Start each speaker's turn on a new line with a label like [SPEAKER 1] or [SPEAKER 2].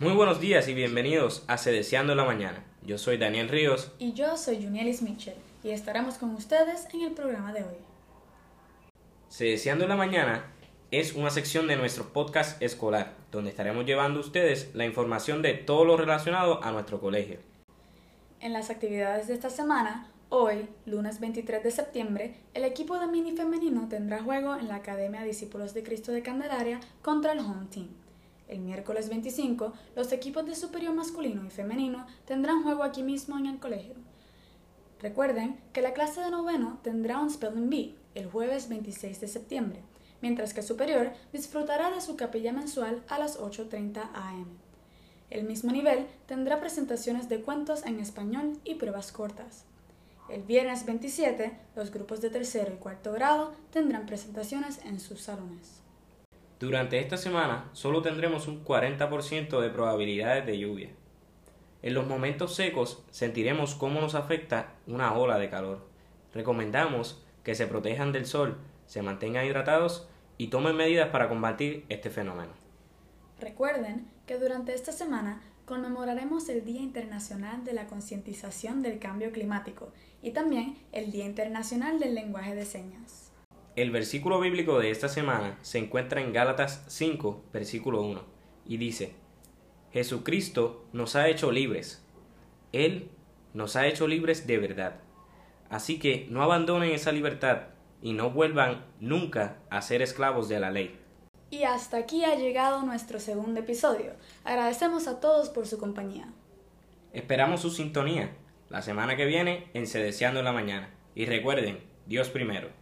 [SPEAKER 1] Muy buenos días y bienvenidos a Sedeciando la Mañana. Yo soy Daniel Ríos.
[SPEAKER 2] Y yo soy Junielis Mitchell y estaremos con ustedes en el programa de hoy.
[SPEAKER 1] Sedeciando la Mañana es una sección de nuestro podcast escolar, donde estaremos llevando a ustedes la información de todo lo relacionado a nuestro colegio.
[SPEAKER 2] En las actividades de esta semana, hoy, lunes 23 de septiembre, el equipo de mini femenino tendrá juego en la Academia Discípulos de Cristo de Candelaria contra el Home Team. El miércoles 25, los equipos de superior masculino y femenino tendrán juego aquí mismo en el colegio. Recuerden que la clase de noveno tendrá un Spelling Bee el jueves 26 de septiembre, mientras que superior disfrutará de su capilla mensual a las 8.30 am. El mismo nivel tendrá presentaciones de cuentos en español y pruebas cortas. El viernes 27, los grupos de tercero y cuarto grado tendrán presentaciones en sus salones.
[SPEAKER 1] Durante esta semana solo tendremos un 40% de probabilidades de lluvia. En los momentos secos sentiremos cómo nos afecta una ola de calor. Recomendamos que se protejan del sol, se mantengan hidratados y tomen medidas para combatir este fenómeno.
[SPEAKER 2] Recuerden que durante esta semana conmemoraremos el Día Internacional de la Concientización del Cambio Climático y también el Día Internacional del Lenguaje de Señas.
[SPEAKER 1] El versículo bíblico de esta semana se encuentra en Gálatas 5, versículo 1, y dice, Jesucristo nos ha hecho libres. Él nos ha hecho libres de verdad. Así que no abandonen esa libertad y no vuelvan nunca a ser esclavos de la ley.
[SPEAKER 2] Y hasta aquí ha llegado nuestro segundo episodio. Agradecemos a todos por su compañía.
[SPEAKER 1] Esperamos su sintonía la semana que viene en Sedeciando en la Mañana. Y recuerden, Dios primero.